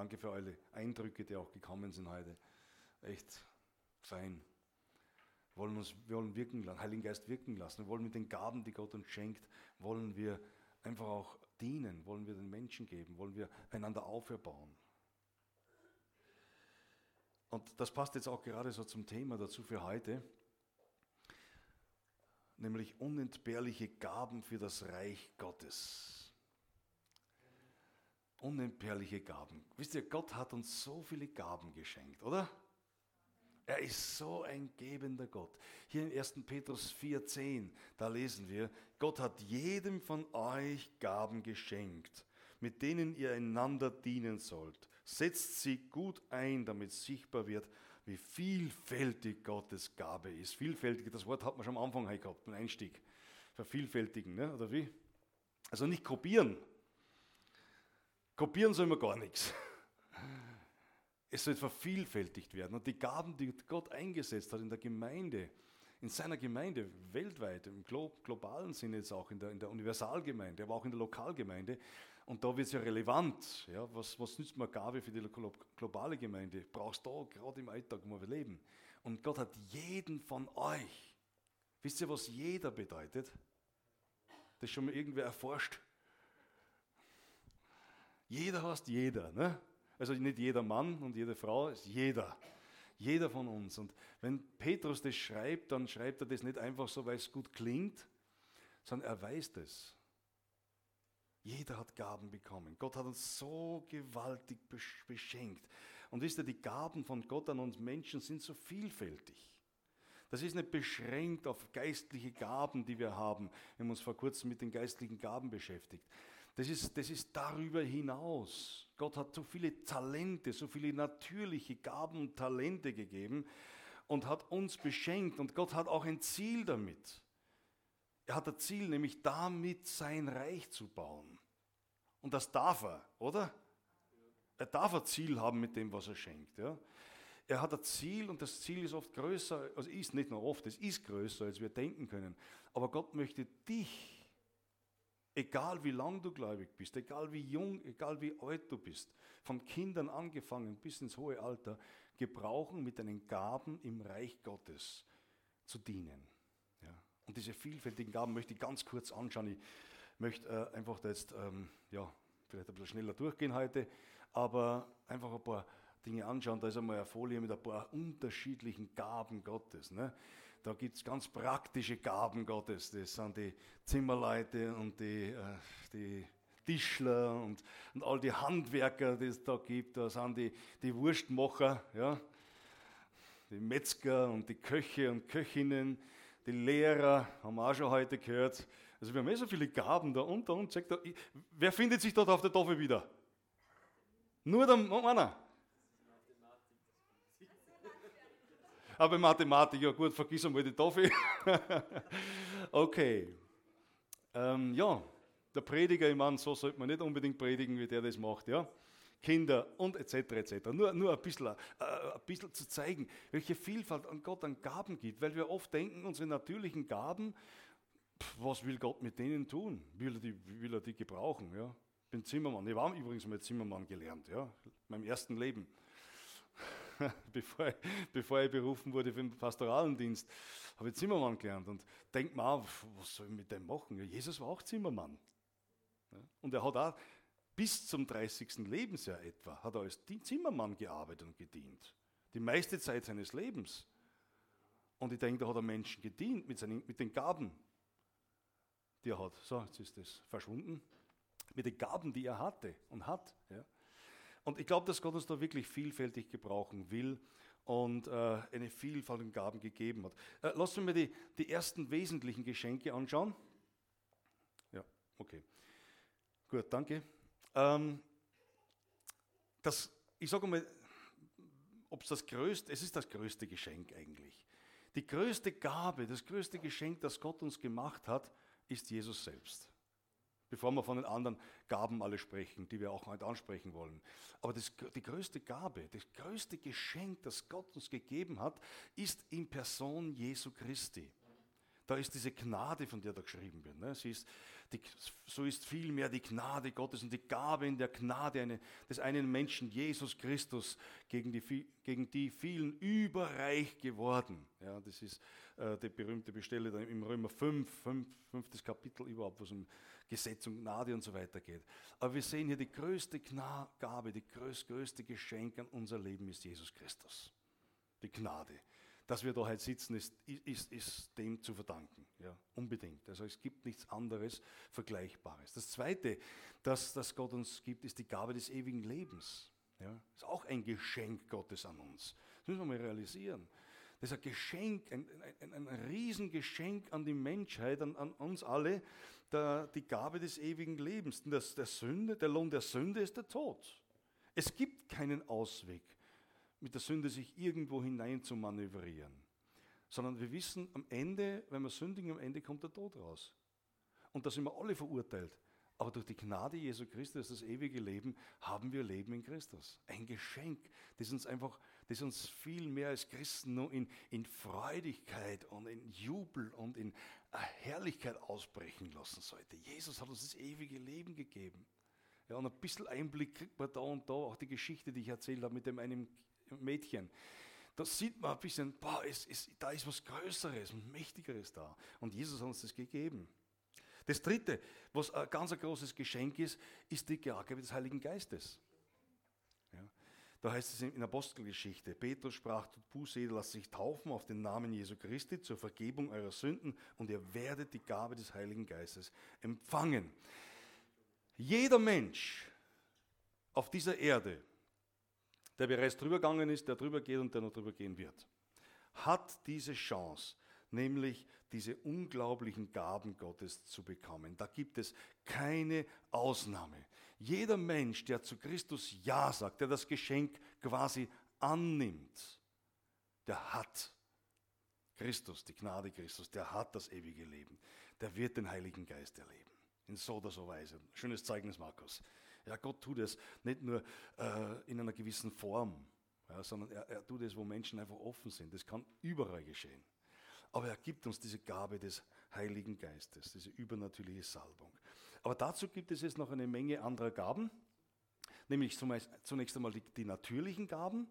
Danke für alle Eindrücke, die auch gekommen sind heute. Echt fein. Wir wollen uns, wir wollen wirken lassen, Heiligen Geist wirken lassen. Wir wollen mit den Gaben, die Gott uns schenkt, wollen wir einfach auch dienen, wollen wir den Menschen geben, wollen wir einander auferbauen. Und das passt jetzt auch gerade so zum Thema dazu für heute, nämlich unentbehrliche Gaben für das Reich Gottes. Unentbehrliche Gaben. Wisst ihr, Gott hat uns so viele Gaben geschenkt, oder? Er ist so ein gebender Gott. Hier in 1. Petrus 4,10, da lesen wir, Gott hat jedem von euch Gaben geschenkt, mit denen ihr einander dienen sollt. Setzt sie gut ein, damit sichtbar wird, wie vielfältig Gottes Gabe ist. Vielfältig, das Wort hat man schon am Anfang gehabt, beim Einstieg. Vervielfältigen, ne? oder wie? Also nicht kopieren. Kopieren soll man gar nichts. Es soll vervielfältigt werden. Und die Gaben, die Gott eingesetzt hat in der Gemeinde, in seiner Gemeinde weltweit, im globalen Sinne jetzt auch, in der, in der Universalgemeinde, aber auch in der Lokalgemeinde. Und da wird es ja relevant. Ja, was, was nützt mir Gabe für die globale Gemeinde? Brauchst du gerade im Alltag, wo wir leben. Und Gott hat jeden von euch. Wisst ihr, was jeder bedeutet? Das schon mal irgendwer erforscht. Jeder heißt jeder. Ne? Also nicht jeder Mann und jede Frau, ist jeder. Jeder von uns. Und wenn Petrus das schreibt, dann schreibt er das nicht einfach so, weil es gut klingt, sondern er weiß das. Jeder hat Gaben bekommen. Gott hat uns so gewaltig beschenkt. Und wisst ihr, die Gaben von Gott an uns Menschen sind so vielfältig. Das ist nicht beschränkt auf geistliche Gaben, die wir haben. Wir haben uns vor kurzem mit den geistlichen Gaben beschäftigt. Das ist, das ist darüber hinaus. Gott hat so viele Talente, so viele natürliche Gaben und Talente gegeben und hat uns beschenkt. Und Gott hat auch ein Ziel damit. Er hat ein Ziel, nämlich damit sein Reich zu bauen. Und das darf er, oder? Er darf ein Ziel haben mit dem, was er schenkt. Ja? Er hat ein Ziel und das Ziel ist oft größer, also ist nicht nur oft, es ist größer, als wir denken können. Aber Gott möchte dich Egal wie lang du gläubig bist, egal wie jung, egal wie alt du bist, von Kindern angefangen bis ins hohe Alter, gebrauchen mit deinen Gaben im Reich Gottes zu dienen. Ja. Und diese vielfältigen Gaben möchte ich ganz kurz anschauen. Ich möchte äh, einfach da jetzt, ähm, ja, vielleicht ein bisschen schneller durchgehen heute, aber einfach ein paar Dinge anschauen. Da ist einmal eine Folie mit ein paar unterschiedlichen Gaben Gottes. Ne? Da gibt es ganz praktische Gaben Gottes. Das sind die Zimmerleute und die, äh, die Tischler und, und all die Handwerker, die es da gibt. Da sind die, die Wurstmacher, ja? die Metzger und die Köche und Köchinnen, die Lehrer, haben wir auch schon heute gehört. Also wir haben eh so viele Gaben da unter uns. Wer findet sich dort auf der Tafel wieder? Nur der Mann. Aber Mathematik, ja gut, vergiss einmal die Tafel. okay. Ähm, ja, der Prediger, ich meine, so sollte man nicht unbedingt predigen, wie der das macht, ja. Kinder und etc. etc. Nur, nur ein, bisschen, äh, ein bisschen zu zeigen, welche Vielfalt an Gott an Gaben gibt, weil wir oft denken, unsere natürlichen Gaben, pff, was will Gott mit denen tun? Will er die, will er die gebrauchen? Ja? Ich bin Zimmermann, ich war übrigens mal Zimmermann gelernt, ja, in meinem ersten Leben. bevor, ich, bevor ich berufen wurde für den pastoralen Dienst, habe ich Zimmermann gelernt und denkt mal, was soll ich mit dem machen? Ja, Jesus war auch Zimmermann. Und er hat auch bis zum 30. Lebensjahr etwa, hat er als Zimmermann gearbeitet und gedient. Die meiste Zeit seines Lebens. Und ich denke, da hat er Menschen gedient mit, seinen, mit den Gaben, die er hat. So, jetzt ist das verschwunden. Mit den Gaben, die er hatte und hat. Ja. Und ich glaube, dass Gott uns da wirklich vielfältig gebrauchen will und äh, eine Vielfalt an Gaben gegeben hat. Äh, lasst uns mal die, die ersten wesentlichen Geschenke anschauen. Ja, okay. Gut, danke. Ähm, das, ich sage mal, ob es das größte, es ist das größte Geschenk eigentlich. Die größte Gabe, das größte Geschenk, das Gott uns gemacht hat, ist Jesus selbst bevor wir von den anderen Gaben alle sprechen, die wir auch heute ansprechen wollen. Aber das, die größte Gabe, das größte Geschenk, das Gott uns gegeben hat, ist in Person Jesu Christi. Da ist diese Gnade, von der da geschrieben wird. Ne? Ist Die, so ist vielmehr die Gnade Gottes und die Gabe in der Gnade eine, des einen Menschen, Jesus Christus, gegen die, gegen die vielen überreich geworden. Ja, das ist äh, die berühmte Bestelle im Römer 5, 5, 5. Kapitel überhaupt, wo es um Gesetz und Gnade und so weiter geht. Aber wir sehen hier die größte Gabe, die größte Geschenk an unser Leben ist Jesus Christus. Die Gnade dass wir da heute sitzen, ist, ist, ist dem zu verdanken. Ja, unbedingt. Also es gibt nichts anderes Vergleichbares. Das Zweite, das, das Gott uns gibt, ist die Gabe des ewigen Lebens. Ja, ist auch ein Geschenk Gottes an uns. Das müssen wir mal realisieren. Das ist ein Geschenk, ein, ein, ein, ein Riesengeschenk an die Menschheit, an, an uns alle, der, die Gabe des ewigen Lebens. Denn das, der, Sünde, der Lohn der Sünde ist der Tod. Es gibt keinen Ausweg mit der Sünde sich irgendwo hinein zu manövrieren, sondern wir wissen am Ende, wenn wir sündigen, am Ende kommt der Tod raus. Und da sind wir alle verurteilt. Aber durch die Gnade Jesu Christus, das ewige Leben, haben wir Leben in Christus. Ein Geschenk, das uns einfach, das uns viel mehr als Christen nur in, in Freudigkeit und in Jubel und in Herrlichkeit ausbrechen lassen sollte. Jesus hat uns das ewige Leben gegeben. Ja, und ein bisschen Einblick kriegt man da und da, auch die Geschichte, die ich erzählt habe mit dem einen Mädchen. Da sieht man ein bisschen, boah, es, es, da ist was Größeres und Mächtigeres da. Und Jesus hat uns das gegeben. Das Dritte, was ein ganz großes Geschenk ist, ist die Gabe des Heiligen Geistes. Da heißt es in Apostelgeschichte, Petrus sprach, tut Buße, lasst sich taufen auf den Namen Jesu Christi zur Vergebung eurer Sünden und ihr werdet die Gabe des Heiligen Geistes empfangen. Jeder Mensch auf dieser Erde der bereits drüber gegangen ist, der drüber geht und der noch drüber gehen wird, hat diese Chance, nämlich diese unglaublichen Gaben Gottes zu bekommen. Da gibt es keine Ausnahme. Jeder Mensch, der zu Christus Ja sagt, der das Geschenk quasi annimmt, der hat Christus, die Gnade Christus, der hat das ewige Leben. Der wird den Heiligen Geist erleben. In so oder so Weise. Schönes Zeugnis, Markus. Ja, Gott tut es nicht nur äh, in einer gewissen Form, ja, sondern er, er tut es, wo Menschen einfach offen sind. Das kann überall geschehen. Aber er gibt uns diese Gabe des Heiligen Geistes, diese übernatürliche Salbung. Aber dazu gibt es jetzt noch eine Menge anderer Gaben, nämlich zunächst einmal die, die natürlichen Gaben,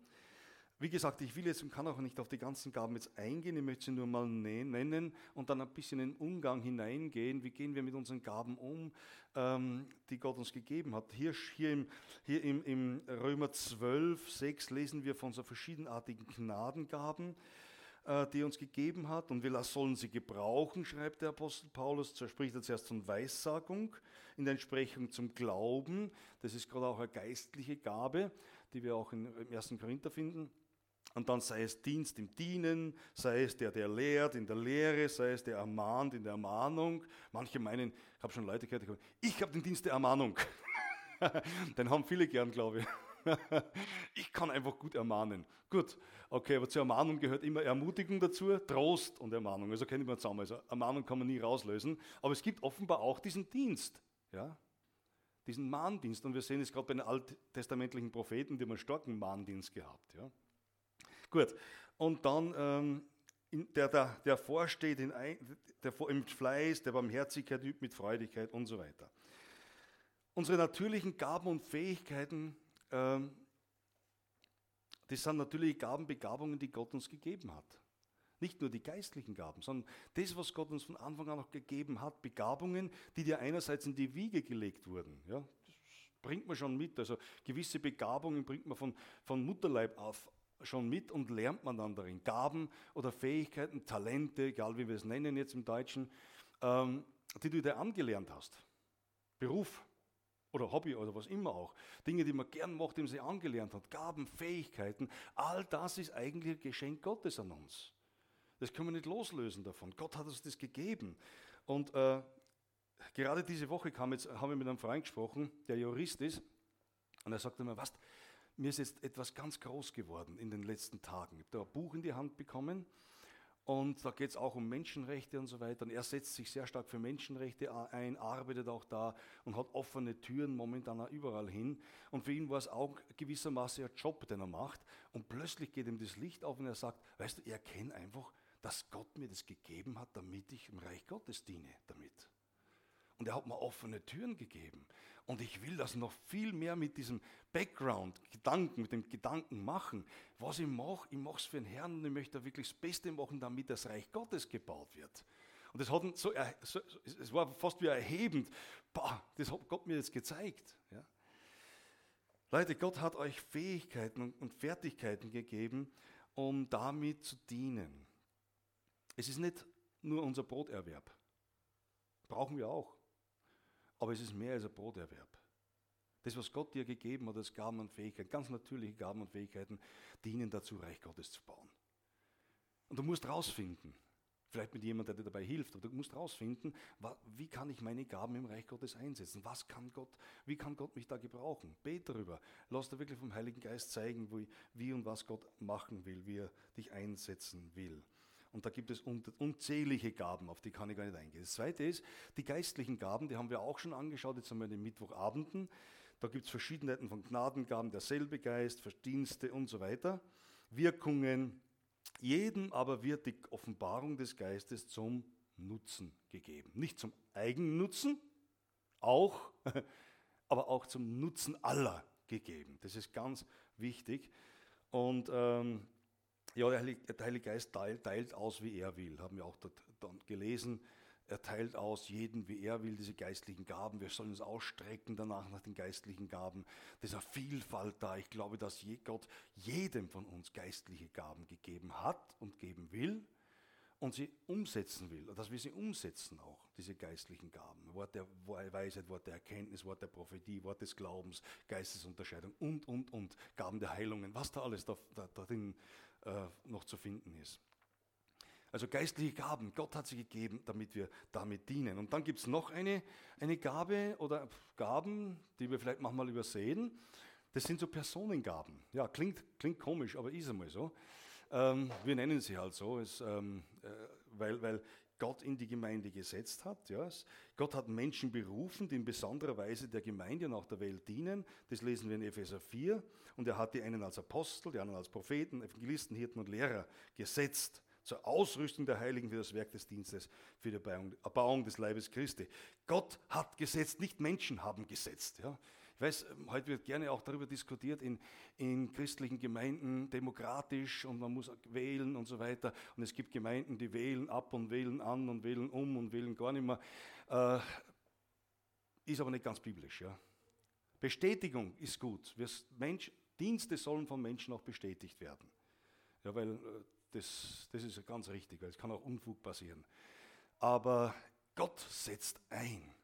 wie gesagt, ich will jetzt und kann auch nicht auf die ganzen Gaben jetzt eingehen, ich möchte sie nur mal nennen und dann ein bisschen in den Umgang hineingehen. Wie gehen wir mit unseren Gaben um, ähm, die Gott uns gegeben hat? Hier, hier, im, hier im, im Römer 12, 6 lesen wir von so verschiedenartigen Gnadengaben, die er uns gegeben hat und wir sollen sie gebrauchen, schreibt der Apostel Paulus. So spricht er zuerst von Weissagung in der Entsprechung zum Glauben. Das ist gerade auch eine geistliche Gabe, die wir auch im 1. Korinther finden. Und dann sei es Dienst im Dienen, sei es der, der lehrt in der Lehre, sei es der ermahnt in der Ermahnung. Manche meinen, ich habe schon Leute gehört, ich habe den Dienst der Ermahnung. den haben viele gern, glaube ich. Ich kann einfach gut ermahnen. Gut, okay, aber zur Ermahnung gehört immer Ermutigung dazu, Trost und Ermahnung. Also kennen wir zusammen. Also Ermahnung kann man nie rauslösen. Aber es gibt offenbar auch diesen Dienst. Ja? Diesen Mahndienst. Und wir sehen es gerade bei den alttestamentlichen Propheten, die haben einen starken Mahndienst gehabt. Ja? Gut, und dann ähm, der, der, der vorsteht in der, im Fleiß, der Barmherzigkeit übt mit Freudigkeit und so weiter. Unsere natürlichen Gaben und Fähigkeiten, das sind natürliche Gaben, Begabungen, die Gott uns gegeben hat. Nicht nur die geistlichen Gaben, sondern das, was Gott uns von Anfang an noch gegeben hat, Begabungen, die dir einerseits in die Wiege gelegt wurden. Ja, das bringt man schon mit. Also gewisse Begabungen bringt man von, von Mutterleib auf, schon mit und lernt man dann darin. Gaben oder Fähigkeiten, Talente, egal wie wir es nennen jetzt im Deutschen, ähm, die du dir angelernt hast. Beruf oder Hobby oder was immer auch. Dinge, die man gern macht, die man sich angelernt hat. Gaben, Fähigkeiten, all das ist eigentlich ein Geschenk Gottes an uns. Das können wir nicht loslösen davon. Gott hat uns das gegeben. Und äh, gerade diese Woche kam jetzt, haben wir mit einem Freund gesprochen, der Jurist ist, und er sagte mir, was, mir ist jetzt etwas ganz groß geworden in den letzten Tagen. Ich habe da ein Buch in die Hand bekommen und da geht es auch um Menschenrechte und so weiter. Und er setzt sich sehr stark für Menschenrechte ein, arbeitet auch da und hat offene Türen momentan auch überall hin. Und für ihn war es auch gewissermaßen ein Job, den er macht. Und plötzlich geht ihm das Licht auf und er sagt, weißt du, er kennt einfach, dass Gott mir das gegeben hat, damit ich im Reich Gottes diene damit. Und er hat mir offene Türen gegeben. Und ich will das noch viel mehr mit diesem Background, Gedanken, mit dem Gedanken machen. Was ich mache, ich mache es für den Herrn und ich möchte wirklich das Beste machen, damit das Reich Gottes gebaut wird. Und das hat so, es war fast wie erhebend. Boah, das hat Gott mir jetzt gezeigt. Ja. Leute, Gott hat euch Fähigkeiten und Fertigkeiten gegeben, um damit zu dienen. Es ist nicht nur unser Broterwerb. Brauchen wir auch. Aber es ist mehr als ein Broterwerb. Das, was Gott dir gegeben hat, als Gaben und Fähigkeiten, ganz natürliche Gaben und Fähigkeiten, dienen dazu, Reich Gottes zu bauen. Und du musst rausfinden, vielleicht mit jemandem, der dir dabei hilft, aber du musst rausfinden, wie kann ich meine Gaben im Reich Gottes einsetzen? Was kann Gott, wie kann Gott mich da gebrauchen? Bet darüber. Lass dir wirklich vom Heiligen Geist zeigen, wie und was Gott machen will, wie er dich einsetzen will. Und da gibt es unzählige Gaben, auf die kann ich gar nicht eingehen. Das zweite ist, die geistlichen Gaben, die haben wir auch schon angeschaut, jetzt haben wir den Mittwochabenden. Da gibt es Verschiedenheiten von Gnadengaben, derselbe Geist, Verdienste und so weiter. Wirkungen. Jedem aber wird die Offenbarung des Geistes zum Nutzen gegeben. Nicht zum Eigennutzen, auch, aber auch zum Nutzen aller gegeben. Das ist ganz wichtig. Und ähm, ja, der Heilige, der Heilige Geist teilt, teilt, aus, wie er will. Haben wir auch dort dann gelesen. Er teilt aus jeden, wie er will, diese geistlichen Gaben. Wir sollen uns ausstrecken danach nach den geistlichen Gaben. Eine Vielfalt da. Ich glaube, dass Gott jedem von uns geistliche Gaben gegeben hat und geben will und sie umsetzen will. Dass wir sie umsetzen auch, diese geistlichen Gaben. Wort der Weisheit, Wort der Erkenntnis, Wort der Prophetie, Wort des Glaubens, Geistesunterscheidung und, und, und. Gaben der Heilungen, was da alles da, da, darin äh, noch zu finden ist. Also geistliche Gaben, Gott hat sie gegeben, damit wir damit dienen. Und dann gibt es noch eine, eine Gabe oder Gaben, die wir vielleicht manchmal übersehen. Das sind so Personengaben. Ja, klingt, klingt komisch, aber ist einmal so. Ähm, wir nennen sie halt so, es, ähm, äh, weil, weil Gott in die Gemeinde gesetzt hat. Ja. Gott hat Menschen berufen, die in besonderer Weise der Gemeinde und auch der Welt dienen. Das lesen wir in Epheser 4. Und er hat die einen als Apostel, die anderen als Propheten, Evangelisten, Hirten und Lehrer gesetzt zur Ausrüstung der Heiligen für das Werk des Dienstes, für die Erbauung des Leibes Christi. Gott hat gesetzt, nicht Menschen haben gesetzt. Ja. Ich weiß, ähm, heute wird gerne auch darüber diskutiert in, in christlichen Gemeinden, demokratisch und man muss wählen und so weiter. Und es gibt Gemeinden, die wählen ab und wählen an und wählen um und wählen gar nicht mehr. Äh, ist aber nicht ganz biblisch. Ja. Bestätigung ist gut. Mensch, Dienste sollen von Menschen auch bestätigt werden. Ja, weil äh, das, das ist ganz richtig, weil es kann auch Unfug passieren. Aber Gott setzt ein.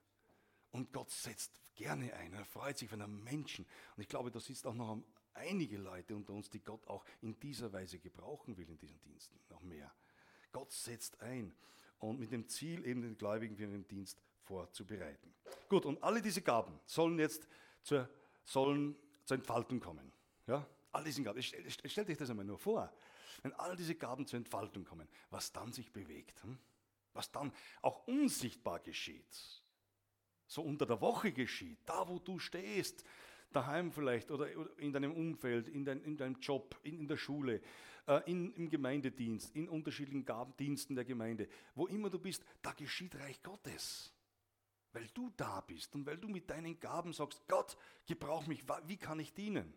Und Gott setzt gerne ein. Er freut sich, wenn er Menschen, und ich glaube, da sitzen auch noch einige Leute unter uns, die Gott auch in dieser Weise gebrauchen will in diesen Diensten, noch mehr. Gott setzt ein und mit dem Ziel, eben den Gläubigen für den Dienst vorzubereiten. Gut, und alle diese Gaben sollen jetzt zur, sollen zur Entfaltung kommen. Ja? All diese Gaben. Stell, stellt euch das einmal nur vor. Wenn all diese Gaben zur Entfaltung kommen, was dann sich bewegt, hm? was dann auch unsichtbar geschieht so unter der Woche geschieht, da wo du stehst, daheim vielleicht oder in deinem Umfeld, in, dein, in deinem Job, in, in der Schule, äh, in, im Gemeindedienst, in unterschiedlichen Diensten der Gemeinde, wo immer du bist, da geschieht Reich Gottes. Weil du da bist und weil du mit deinen Gaben sagst, Gott, gebrauch mich, wie kann ich dienen?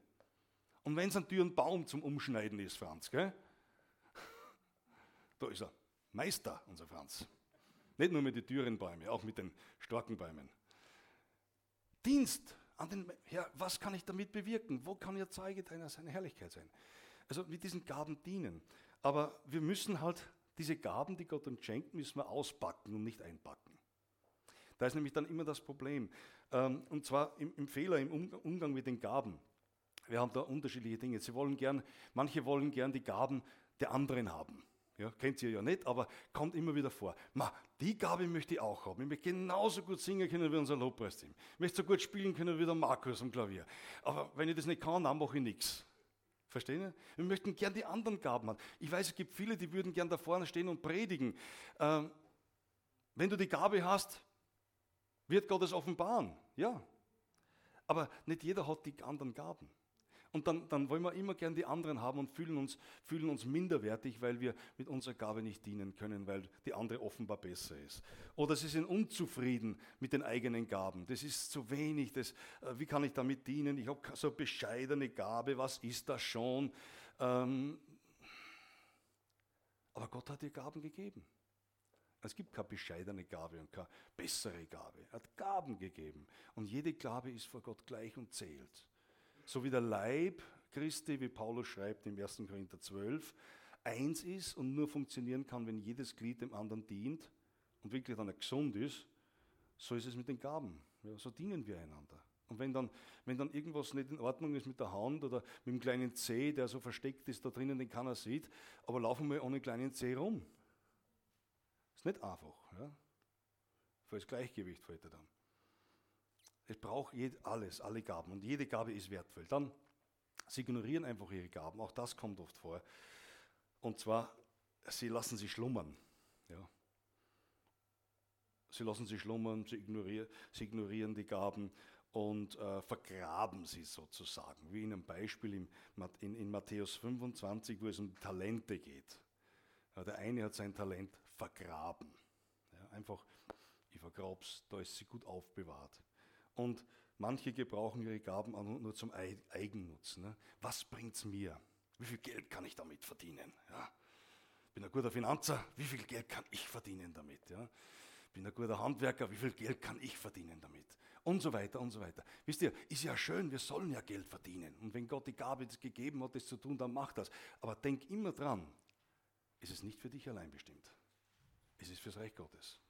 Und wenn es ein Türenbaum zum Umschneiden ist, Franz, gell? da ist er, Meister, unser Franz. Nicht nur mit den Türenbäumen, auch mit den starken Bäumen. Dienst an den Herr, was kann ich damit bewirken? Wo kann ihr Zeuge deiner seiner Herrlichkeit sein? Also mit diesen Gaben dienen. Aber wir müssen halt diese Gaben, die Gott uns schenkt, müssen wir auspacken und nicht einpacken. Da ist nämlich dann immer das Problem. Ähm, und zwar im, im Fehler, im Umgang mit den Gaben. Wir haben da unterschiedliche Dinge. Sie wollen gern, manche wollen gern die Gaben der anderen haben. Ja, kennt ihr ja nicht, aber kommt immer wieder vor. Ma, die Gabe möchte ich auch haben. Ich möchte genauso gut singen können wie unser Lobpreisteam. Ich möchte so gut spielen können wie der Markus am Klavier. Aber wenn ich das nicht kann, dann mache ich nichts. Verstehen ihr? Wir möchten gern die anderen Gaben haben. Ich weiß, es gibt viele, die würden gern da vorne stehen und predigen. Ähm, wenn du die Gabe hast, wird Gott es offenbaren. Ja. Aber nicht jeder hat die anderen Gaben. Und dann, dann wollen wir immer gern die anderen haben und fühlen uns, fühlen uns minderwertig, weil wir mit unserer Gabe nicht dienen können, weil die andere offenbar besser ist. Oder sie sind unzufrieden mit den eigenen Gaben. Das ist zu wenig. Das, äh, wie kann ich damit dienen? Ich habe so bescheidene Gabe. Was ist das schon? Ähm, aber Gott hat dir Gaben gegeben. Es gibt keine bescheidene Gabe und keine bessere Gabe. Er hat Gaben gegeben. Und jede Gabe ist vor Gott gleich und zählt. So wie der Leib Christi, wie Paulus schreibt im 1. Korinther 12, eins ist und nur funktionieren kann, wenn jedes Glied dem anderen dient und wirklich dann gesund ist, so ist es mit den Gaben. Ja, so dienen wir einander. Und wenn dann, wenn dann irgendwas nicht in Ordnung ist mit der Hand oder mit dem kleinen Zeh, der so versteckt ist da drinnen, den keiner sieht, aber laufen wir ohne kleinen Zeh rum. Ist nicht einfach. Ja? Für Gleichgewicht fällt er dann. Es braucht alles, alle Gaben. Und jede Gabe ist wertvoll. Dann, sie ignorieren einfach ihre Gaben. Auch das kommt oft vor. Und zwar, sie lassen sie schlummern. Ja. Sie lassen sie schlummern, sie ignorieren, sie ignorieren die Gaben und äh, vergraben sie sozusagen. Wie in einem Beispiel in, in, in Matthäus 25, wo es um Talente geht. Ja, der eine hat sein Talent vergraben. Ja, einfach, ich vergrab's, da ist sie gut aufbewahrt. Und manche gebrauchen ihre Gaben nur zum Eigennutz. Ne? Was es mir? Wie viel Geld kann ich damit verdienen? Ja? Bin ein guter Finanzer, wie viel Geld kann ich verdienen damit? Ja? Bin ein guter Handwerker, wie viel Geld kann ich verdienen damit? Und so weiter und so weiter. Wisst ihr, ist ja schön, wir sollen ja Geld verdienen. Und wenn Gott die Gabe gegeben hat, das zu tun, dann mach das. Aber denk immer dran, es ist nicht für dich allein bestimmt. Es ist fürs Reich Gottes.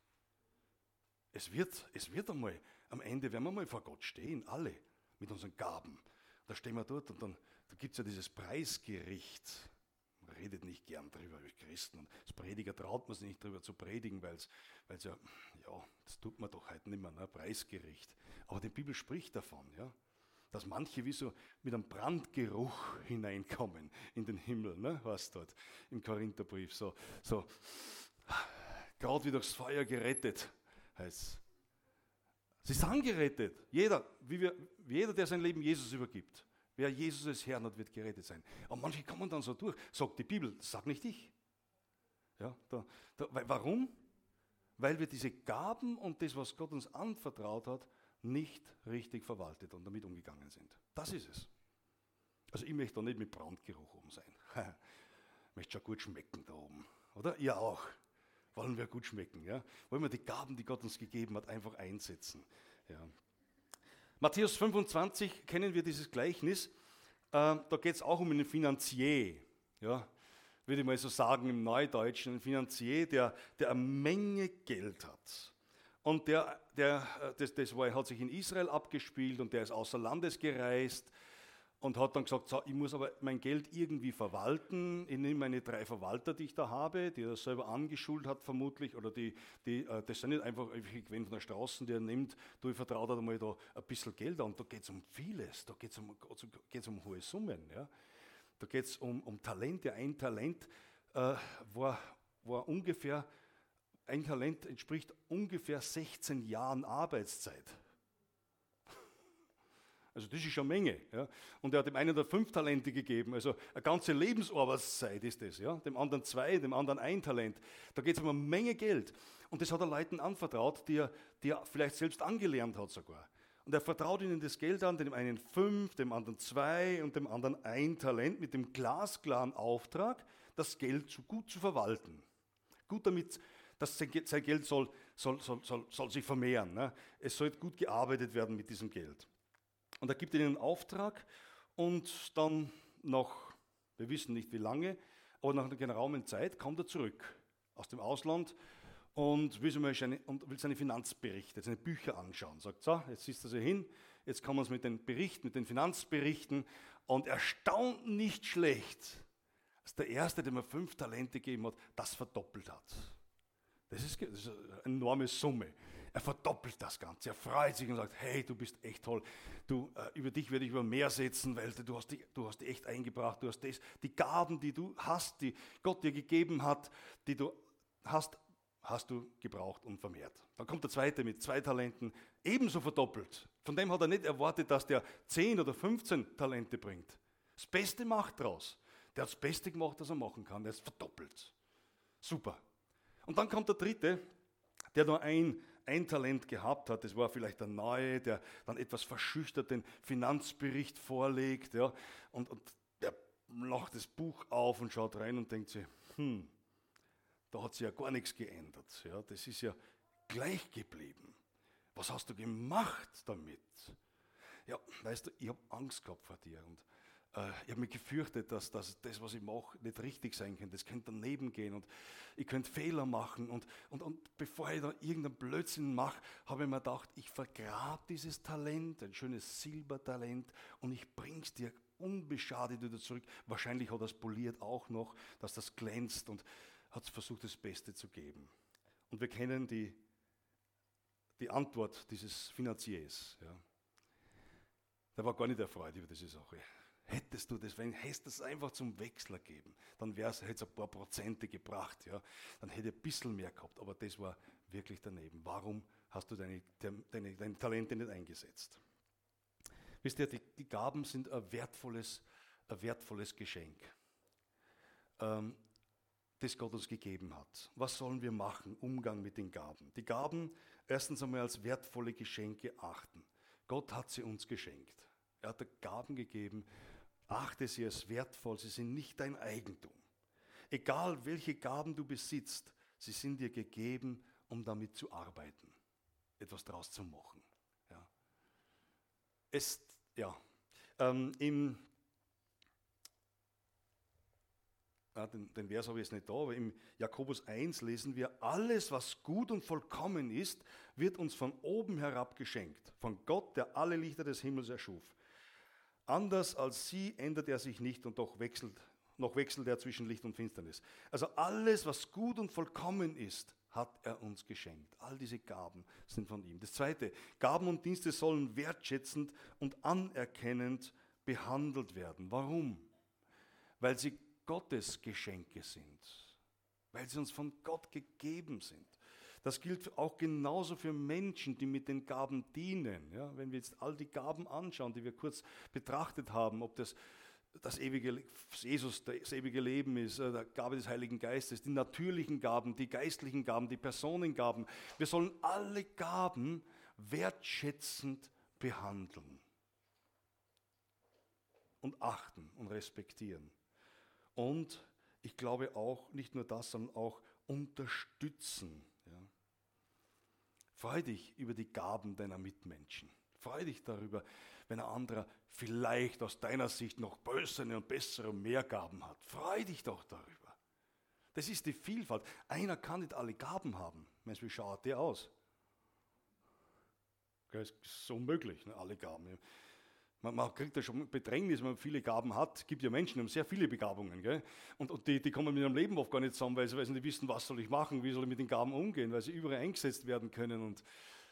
Es wird, es wird einmal, am Ende werden wir mal vor Gott stehen, alle, mit unseren Gaben. Da stehen wir dort und dann da gibt es ja dieses Preisgericht. Man redet nicht gern drüber, wie Christen. Und als Prediger traut man sich nicht drüber zu predigen, weil es ja, ja, das tut man doch heute nicht mehr, ne? Preisgericht. Aber die Bibel spricht davon, ja, dass manche wie so mit einem Brandgeruch hineinkommen in den Himmel, ne? was dort im Korintherbrief, so, so gerade wie durchs Feuer gerettet heißt Sie sind gerettet. Jeder, wir, jeder, der sein Leben Jesus übergibt. Wer Jesus als Herrn hat, wird gerettet sein. Aber manche kommen dann so durch. Sagt die Bibel, sag nicht ich. Ja, da, da, warum? Weil wir diese Gaben und das, was Gott uns anvertraut hat, nicht richtig verwaltet und damit umgegangen sind. Das ist es. Also ich möchte da nicht mit Brandgeruch oben sein. ich möchte schon gut schmecken da oben. Oder? Ihr auch wollen wir gut schmecken. Ja? Wollen wir die Gaben, die Gott uns gegeben hat, einfach einsetzen. Ja. Matthäus 25 kennen wir dieses Gleichnis. Äh, da geht es auch um einen Finanzier. Ja? Würde ich mal so sagen im Neudeutschen. Ein Finanzier, der, der eine Menge Geld hat. Und der, der, äh, das, das war, hat sich in Israel abgespielt und der ist außer Landes gereist und hat dann gesagt, so, ich muss aber mein Geld irgendwie verwalten. Ich nehme meine drei Verwalter, die ich da habe, die er selber angeschult hat vermutlich, oder die, die äh, das sind nicht einfach irgendwen von der Straße, die er nimmt, du, ich vertraue mal da ein bisschen Geld an. Da geht es um vieles, da geht es um, geht's um hohe Summen. Ja. Da geht es um, um Talente. Ein Talent äh, war, war ungefähr, ein Talent entspricht ungefähr 16 Jahren Arbeitszeit. Also das ist schon eine Menge. Ja. Und er hat dem einen da fünf Talente gegeben, also eine ganze Lebensarbeitszeit ist das. Ja. Dem anderen zwei, dem anderen ein Talent. Da geht es um eine Menge Geld. Und das hat er Leuten anvertraut, die er, die er vielleicht selbst angelernt hat sogar. Und er vertraut ihnen das Geld an, dem einen fünf, dem anderen zwei und dem anderen ein Talent mit dem glasklaren Auftrag, das Geld so gut zu verwalten. Gut damit, dass sein Geld soll, soll, soll, soll, soll sich vermehren. Ne? Es soll gut gearbeitet werden mit diesem Geld. Und er gibt ihnen einen Auftrag und dann nach, wir wissen nicht wie lange, aber nach einer geraumen Zeit kommt er zurück aus dem Ausland und will, seine, Finanzberichte, seine Bücher anschauen. Sagt, so, jetzt ist er so hin, jetzt kommen wir uns mit den Berichten, mit den Finanzberichten und erstaunt nicht schlecht, dass der Erste, dem er fünf Talente gegeben hat, das verdoppelt hat. Das ist, das ist eine enorme Summe. Er verdoppelt das Ganze. Er freut sich und sagt, hey, du bist echt toll. Du, äh, über dich werde ich über mehr setzen, weil du hast, die, du hast die echt eingebracht. Du hast das, die Gaben, die du hast, die Gott dir gegeben hat, die du hast, hast du gebraucht und vermehrt. Dann kommt der zweite mit zwei Talenten, ebenso verdoppelt. Von dem hat er nicht erwartet, dass der 10 oder 15 Talente bringt. Das Beste macht draus. Der hat das Beste gemacht, was er machen kann. Der ist verdoppelt. Super. Und dann kommt der dritte, der nur ein, ein Talent gehabt hat. Das war vielleicht der Neue, der dann etwas verschüchtert den Finanzbericht vorlegt. Ja, und, und der macht das Buch auf und schaut rein und denkt sich, hm, da hat sich ja gar nichts geändert. Ja, das ist ja gleich geblieben. Was hast du gemacht damit? Ja, weißt du, ich habe Angst gehabt vor dir und ich habe mich gefürchtet, dass, dass, das, was ich mache, nicht richtig sein könnte. Es könnte daneben gehen und ich könnte Fehler machen. Und, und, und bevor ich da irgendeinen Blödsinn mache, habe ich mir gedacht, ich vergrabe dieses Talent, ein schönes Silbertalent, und ich bringe es dir unbeschadet wieder zurück. Wahrscheinlich hat er es poliert auch noch, dass das glänzt und hat versucht, das Beste zu geben. Und wir kennen die, die Antwort dieses Finanziers. Ja. Der war gar nicht erfreut über diese Sache. Hättest du das, wenn du es einfach zum Wechsler geben, dann wäre es ein paar Prozente gebracht, ja. Dann hätte ich ein bisschen mehr gehabt, aber das war wirklich daneben. Warum hast du deine, deine, deine Talente nicht eingesetzt? Wisst ihr, die, die Gaben sind ein wertvolles, ein wertvolles Geschenk, ähm, das Gott uns gegeben hat. Was sollen wir machen? Umgang mit den Gaben. Die Gaben erstens einmal als wertvolle Geschenke achten. Gott hat sie uns geschenkt. Er hat Gaben gegeben, Achte sie als wertvoll, sie sind nicht dein Eigentum. Egal welche Gaben du besitzt, sie sind dir gegeben, um damit zu arbeiten, etwas daraus zu machen. Ja. Es, ja, ähm, im, ja, den, den Vers habe ich jetzt nicht da, aber im Jakobus 1 lesen wir, alles, was gut und vollkommen ist, wird uns von oben herab geschenkt, von Gott, der alle Lichter des Himmels erschuf. Anders als sie ändert er sich nicht und doch wechselt, noch wechselt er zwischen Licht und Finsternis. Also alles, was gut und vollkommen ist, hat er uns geschenkt. All diese Gaben sind von ihm. Das zweite, Gaben und Dienste sollen wertschätzend und anerkennend behandelt werden. Warum? Weil sie Gottes Geschenke sind. Weil sie uns von Gott gegeben sind. Das gilt auch genauso für Menschen, die mit den Gaben dienen. Ja, wenn wir jetzt all die Gaben anschauen, die wir kurz betrachtet haben, ob das das ewige Jesus, das ewige Leben ist, äh, der Gabe des Heiligen Geistes, die natürlichen Gaben, die geistlichen Gaben, die Personengaben. Wir sollen alle Gaben wertschätzend behandeln und achten und respektieren. Und ich glaube auch nicht nur das, sondern auch unterstützen. Freu dich über die Gaben deiner Mitmenschen. Freu dich darüber, wenn ein anderer vielleicht aus deiner Sicht noch bösere und bessere und mehr Gaben hat. Freu dich doch darüber. Das ist die Vielfalt. Einer kann nicht alle Gaben haben. Mensch, wie schaut der aus? Das ist unmöglich, ne? alle Gaben. Man, man, kriegt ja schon Bedrängnis, wenn man viele Gaben hat. Es gibt ja Menschen, die haben sehr viele Begabungen. Gell? Und, und die, die, kommen mit ihrem Leben oft gar nicht zusammen, weil sie, weil sie nicht wissen, was soll ich machen, wie soll ich mit den Gaben umgehen, weil sie überall eingesetzt werden können. Und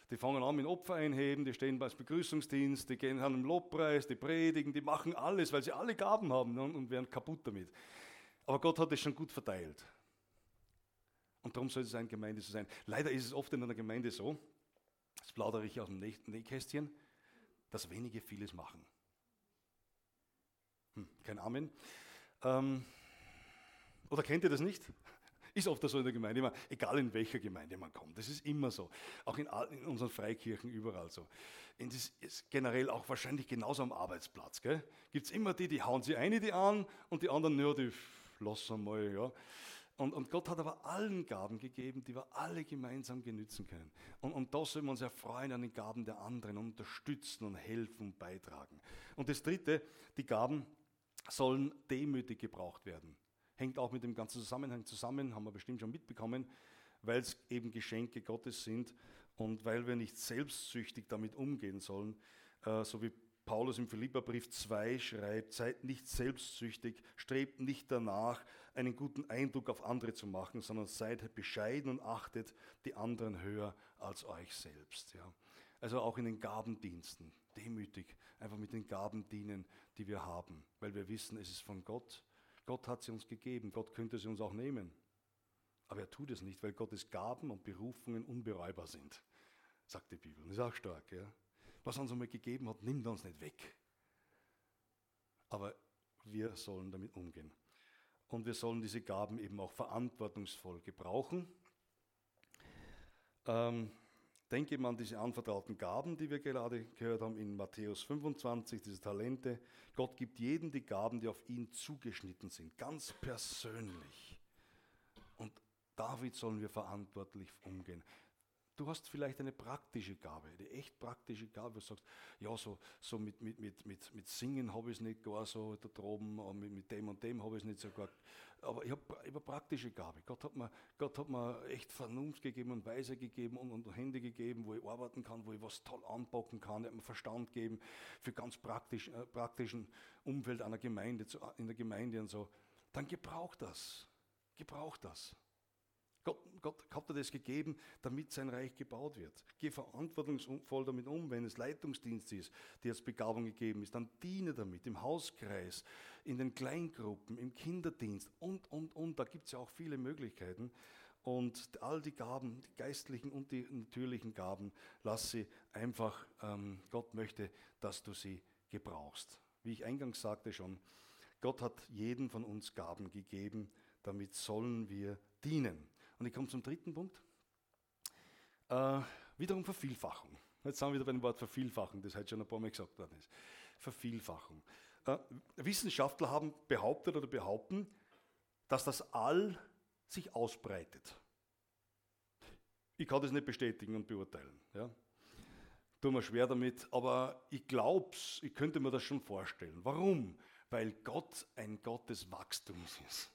die fangen an mit Opfer einheben, die stehen beim Begrüßungsdienst, die gehen an einem Lobpreis, die predigen, die machen alles, weil sie alle Gaben haben ne? und werden kaputt damit. Aber Gott hat es schon gut verteilt. Und darum soll es eine Gemeinde so sein. Leider ist es oft in einer Gemeinde so, das plaudere ich aus dem Nähkästchen, dass wenige vieles machen. Hm, kein Amen. Ähm, oder kennt ihr das nicht? Ist oft so in der Gemeinde, immer, egal in welcher Gemeinde man kommt. Das ist immer so. Auch in, in unseren Freikirchen überall so. Und das ist generell auch wahrscheinlich genauso am Arbeitsplatz. Gibt es immer die, die hauen sie eine die an und die anderen, ja, die lassen mal. Ja. Und, und, Gott hat aber allen Gaben gegeben, die wir alle gemeinsam genützen können. Und, und da sollen wir uns erfreuen an den Gaben der anderen, unterstützen und helfen und beitragen. Und das Dritte, die Gaben sollen demütig gebraucht werden. Hängt auch mit dem ganzen Zusammenhang zusammen, haben wir bestimmt schon mitbekommen, weil es eben Geschenke Gottes sind und weil wir nicht selbstsüchtig damit umgehen sollen, äh, so wie Paulus im Philipperbrief 2 schreibt, seid nicht selbstsüchtig, strebt nicht danach, einen guten Eindruck auf andere zu machen, sondern seid bescheiden und achtet die anderen höher als euch selbst. Ja. Also auch in den Gabendiensten, demütig, einfach mit den Gaben dienen, die wir haben, weil wir wissen, es ist von Gott. Gott hat sie uns gegeben, Gott könnte sie uns auch nehmen. Aber er tut es nicht, weil Gottes Gaben und Berufungen unbereibbar sind, sagt die Bibel. Das ist auch stark. Ja was er uns einmal gegeben hat, nimmt er uns nicht weg. Aber wir sollen damit umgehen. Und wir sollen diese Gaben eben auch verantwortungsvoll gebrauchen. Ähm, denke mal an diese anvertrauten Gaben, die wir gerade gehört haben in Matthäus 25, diese Talente. Gott gibt jedem die Gaben, die auf ihn zugeschnitten sind, ganz persönlich. Und David sollen wir verantwortlich umgehen. Du hast vielleicht eine praktische Gabe, eine echt praktische Gabe, wo du sagst, ja, so, so mit, mit, mit, mit, mit Singen habe ich es nicht gar so da droben, und mit, mit dem und dem habe ich es nicht so gar. Aber ich habe hab eine praktische Gabe. Gott hat, mir, Gott hat mir echt Vernunft gegeben und Weise gegeben und, und Hände gegeben, wo ich arbeiten kann, wo ich was toll anpacken kann. Er hat mir Verstand gegeben für ganz praktisch, äh, praktischen Umfeld einer Gemeinde, in der Gemeinde und so. Dann gebraucht das. Gebraucht das. Gott, Gott hat das gegeben, damit sein Reich gebaut wird. Geh verantwortungsvoll damit um, wenn es Leitungsdienst ist, dir als Begabung gegeben ist, dann diene damit im Hauskreis, in den Kleingruppen, im Kinderdienst und, und, und. Da gibt es ja auch viele Möglichkeiten. Und all die Gaben, die geistlichen und die natürlichen Gaben, lass sie einfach, ähm, Gott möchte, dass du sie gebrauchst. Wie ich eingangs sagte schon, Gott hat jedem von uns Gaben gegeben, damit sollen wir dienen. Und ich komme zum dritten Punkt. Äh, wiederum Vervielfachung. Jetzt sind wir wieder bei dem Wort Vervielfachung, das heute schon ein paar Mal gesagt worden ist. Vervielfachung. Äh, Wissenschaftler haben behauptet oder behaupten, dass das All sich ausbreitet. Ich kann das nicht bestätigen und beurteilen. Ja. Tue mir schwer damit, aber ich glaube es, ich könnte mir das schon vorstellen. Warum? Weil Gott ein Gott des Wachstums ist.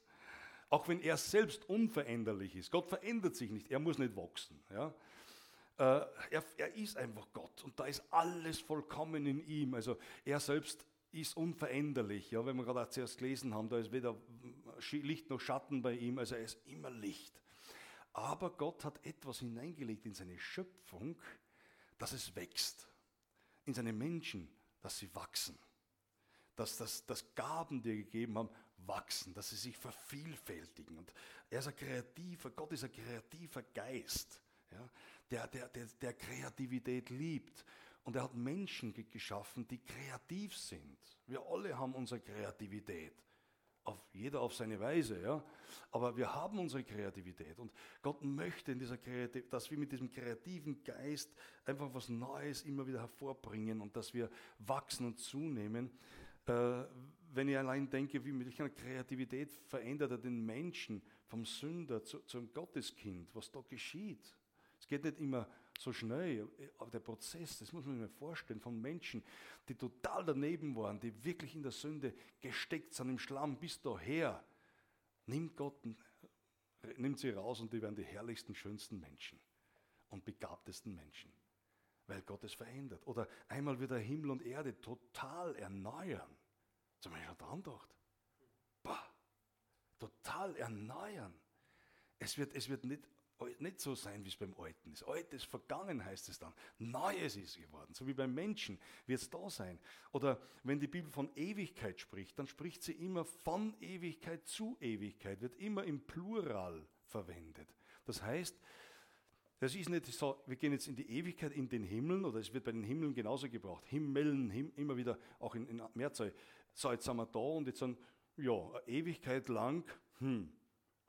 Auch wenn er selbst unveränderlich ist. Gott verändert sich nicht, er muss nicht wachsen. Ja? Äh, er, er ist einfach Gott und da ist alles vollkommen in ihm. Also er selbst ist unveränderlich. Ja? Wenn wir gerade zuerst gelesen haben, da ist weder Licht noch Schatten bei ihm, also er ist immer Licht. Aber Gott hat etwas hineingelegt in seine Schöpfung, dass es wächst. In seine Menschen, dass sie wachsen. Dass, dass, Gaben, die er gegeben haben, wachsen, dass sie sich vervielfältigen. Und er ist ein kreativer, Gott ist ein kreativer Geist, ja, der, der, der, der Kreativität liebt. Und er hat Menschen geschaffen, die kreativ sind. Wir alle haben unsere Kreativität. Auf, jeder auf seine Weise, ja. Aber wir haben unsere Kreativität. Und Gott möchte in dieser Kreativ dass wir mit diesem kreativen Geist einfach was Neues immer wieder hervorbringen und dass wir wachsen und zunehmen. Äh, wenn ich allein denke, wie mit welcher Kreativität verändert er den Menschen vom Sünder zu, zum Gotteskind, was da geschieht. Es geht nicht immer so schnell, aber der Prozess, das muss man sich mal vorstellen, von Menschen, die total daneben waren, die wirklich in der Sünde gesteckt sind, im Schlamm bis daher, nimmt Gott, nimmt sie raus und die werden die herrlichsten, schönsten Menschen und begabtesten Menschen, weil Gott es verändert. Oder einmal wieder Himmel und Erde total erneuern. Zum Beispiel dran gedacht. Bah, total erneuern. Es wird, es wird nicht, nicht so sein, wie es beim Alten ist. Altes vergangen heißt es dann. Neues ist geworden. So wie beim Menschen wird es da sein. Oder wenn die Bibel von Ewigkeit spricht, dann spricht sie immer von Ewigkeit zu Ewigkeit, wird immer im Plural verwendet. Das heißt, das ist nicht so, wir gehen jetzt in die Ewigkeit, in den Himmeln, oder es wird bei den Himmeln genauso gebraucht. Himmeln, Him, immer wieder, auch in, in Mehrzahl. So, jetzt sind wir da und jetzt sagen, ja, eine Ewigkeit lang, hm,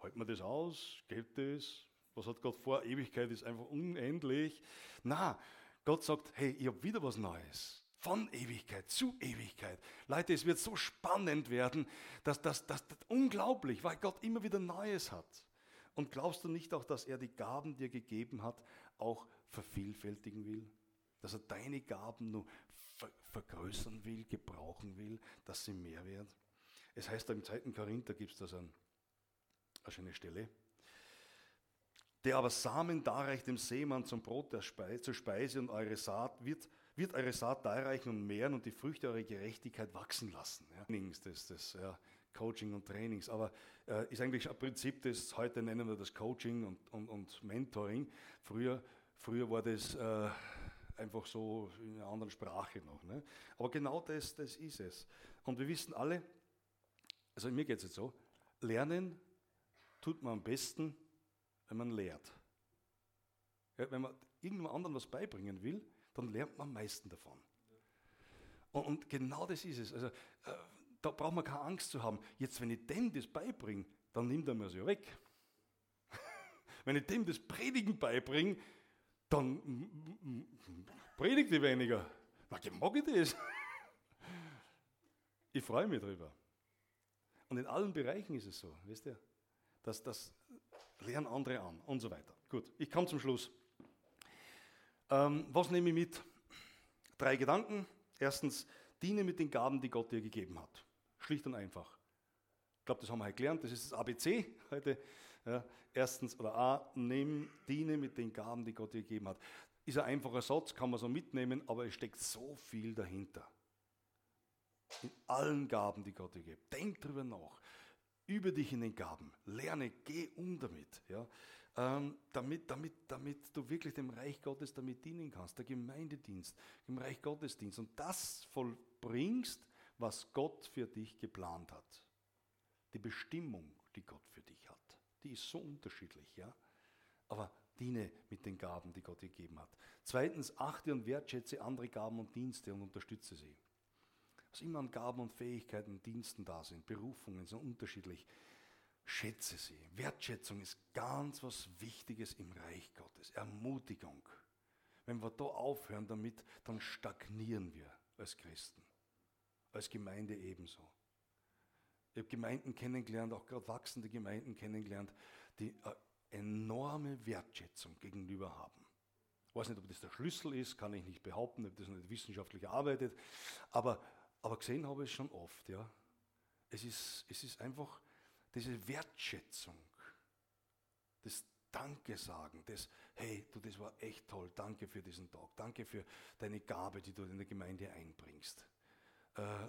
halten wir das aus? Geht das? Was hat Gott vor? Ewigkeit ist einfach unendlich. Na, Gott sagt, hey, ich habe wieder was Neues. Von Ewigkeit zu Ewigkeit. Leute, es wird so spannend werden, dass das, das, das unglaublich, weil Gott immer wieder Neues hat. Und glaubst du nicht auch, dass er die Gaben dir gegeben hat, auch vervielfältigen will? Dass er deine Gaben nur vergrößern will, gebrauchen will, dass sie mehr werden. Es heißt im 2. Korinther gibt es da so eine schöne Stelle. Der aber Samen darreicht dem Seemann zum Brot der Speise, zur Speise und eure Saat wird, wird eure Saat darreichen und mehren und die Früchte eurer Gerechtigkeit wachsen lassen. Ja. Das, das, ja, Coaching und Trainings, aber äh, ist eigentlich ein Prinzip, das heute nennen wir das Coaching und, und, und Mentoring. Früher, früher war das äh, einfach so in einer anderen Sprache noch. Ne? Aber genau das, das ist es. Und wir wissen alle, also mir geht es jetzt so, lernen tut man am besten, wenn man lehrt. Ja, wenn man irgendjemand anderen was beibringen will, dann lernt man am meisten davon. Und, und genau das ist es. Also, äh, da braucht man keine Angst zu haben. Jetzt, wenn ich dem das beibringe, dann nimmt er mir es ja weg. wenn ich dem das Predigen beibringe, dann predigt ich weniger. Na, mag ich das? Ich freue mich drüber. Und in allen Bereichen ist es so, wisst ihr? Das, das lernen andere an und so weiter. Gut, ich komme zum Schluss. Ähm, was nehme ich mit? Drei Gedanken. Erstens, diene mit den Gaben, die Gott dir gegeben hat. Schlicht und einfach. Ich glaube, das haben wir heute gelernt. Das ist das ABC heute. Ja, erstens, oder A, nimm, diene mit den Gaben, die Gott dir gegeben hat. Ist ein einfacher Satz, kann man so mitnehmen, aber es steckt so viel dahinter. In allen Gaben, die Gott dir gibt. Denk drüber nach. Übe dich in den Gaben. Lerne, geh um damit. Ja? Ähm, damit, damit, damit du wirklich dem Reich Gottes damit dienen kannst. Der Gemeindedienst, dem Reich Gottesdienst. Und das vollbringst, was Gott für dich geplant hat. Die Bestimmung, die Gott. Die ist so unterschiedlich, ja. Aber diene mit den Gaben, die Gott dir gegeben hat. Zweitens, achte und wertschätze andere Gaben und Dienste und unterstütze sie. Was immer an Gaben und Fähigkeiten und Diensten da sind, Berufungen sind unterschiedlich. Schätze sie. Wertschätzung ist ganz was Wichtiges im Reich Gottes. Ermutigung. Wenn wir da aufhören damit, dann stagnieren wir als Christen. Als Gemeinde ebenso. Ich habe Gemeinden kennengelernt, auch gerade wachsende Gemeinden kennengelernt, die eine enorme Wertschätzung gegenüber haben. Ich weiß nicht, ob das der Schlüssel ist, kann ich nicht behaupten, habe das nicht wissenschaftlich erarbeitet, aber, aber gesehen habe ich es schon oft. Ja. Es, ist, es ist einfach diese Wertschätzung, das Danke sagen, das, hey, du, das war echt toll, danke für diesen Tag, danke für deine Gabe, die du in der Gemeinde einbringst. Äh,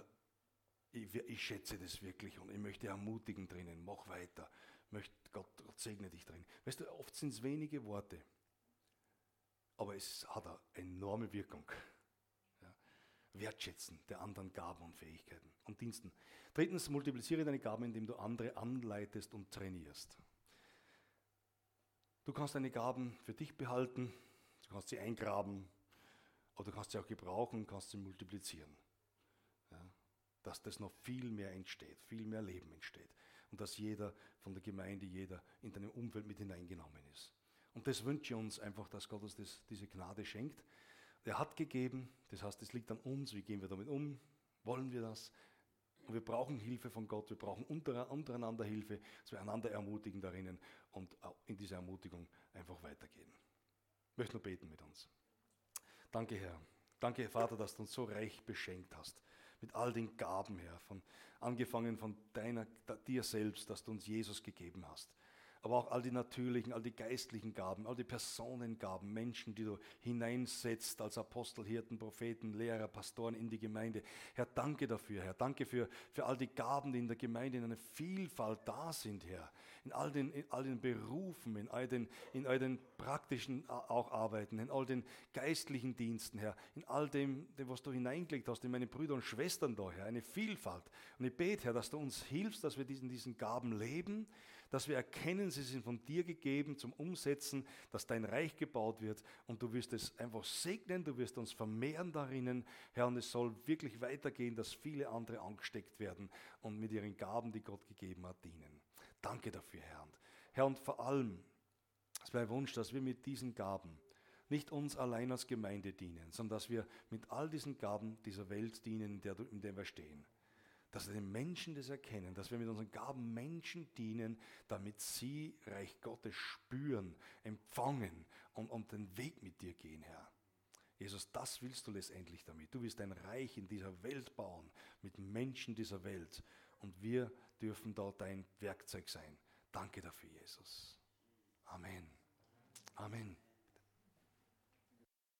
ich, ich, schätze das wirklich und ich möchte ermutigen drinnen, mach weiter, möchte Gott, Gott segne dich drin. Weißt du, oft sind es wenige Worte, aber es hat eine enorme Wirkung. Ja. Wertschätzen der anderen Gaben und Fähigkeiten und Diensten. Drittens, multipliziere deine Gaben, indem du andere anleitest und trainierst. Du kannst deine Gaben für dich behalten, du kannst sie eingraben, oder du kannst sie auch gebrauchen und kannst sie multiplizieren dass das noch viel mehr entsteht, viel mehr Leben entsteht und dass jeder von der Gemeinde, jeder in deinem Umfeld mit hineingenommen ist. Und das wünsche ich uns einfach, dass Gott uns das, diese Gnade schenkt. Er hat gegeben, das heißt, es liegt an uns, wie gehen wir damit um, wollen wir das? Und wir brauchen Hilfe von Gott, wir brauchen untereinander Hilfe, dass wir einander ermutigen darin und in dieser Ermutigung einfach weitergehen. Ich möchte nur beten mit uns. Danke, Herr. Danke, Vater, dass du uns so reich beschenkt hast mit all den Gaben, Herr, von, angefangen von deiner, dir selbst, dass du uns Jesus gegeben hast aber auch all die natürlichen, all die geistlichen Gaben, all die Personengaben, Menschen, die du hineinsetzt als Apostel, Hirten, Propheten, Lehrer, Pastoren in die Gemeinde. Herr, danke dafür, Herr. Danke für, für all die Gaben, die in der Gemeinde in einer Vielfalt da sind, Herr. In all den, in all den Berufen, in all den, in all den praktischen auch Arbeiten, in all den geistlichen Diensten, Herr. In all dem, was du hineingelegt hast, in meine Brüder und Schwestern da, Herr. Eine Vielfalt. Und ich bete, Herr, dass du uns hilfst, dass wir diesen, diesen Gaben leben dass wir erkennen, sie sind von dir gegeben zum Umsetzen, dass dein Reich gebaut wird und du wirst es einfach segnen, du wirst uns vermehren darinnen, Herr, und es soll wirklich weitergehen, dass viele andere angesteckt werden und mit ihren Gaben, die Gott gegeben hat, dienen. Danke dafür, Herr. Herr, und vor allem, es wäre Wunsch, dass wir mit diesen Gaben nicht uns allein als Gemeinde dienen, sondern dass wir mit all diesen Gaben dieser Welt dienen, in der, in der wir stehen dass wir den Menschen das erkennen, dass wir mit unseren Gaben Menschen dienen, damit sie Reich Gottes spüren, empfangen und, und den Weg mit dir gehen, Herr. Jesus, das willst du letztendlich damit. Du willst ein Reich in dieser Welt bauen, mit Menschen dieser Welt. Und wir dürfen dort dein Werkzeug sein. Danke dafür, Jesus. Amen. Amen.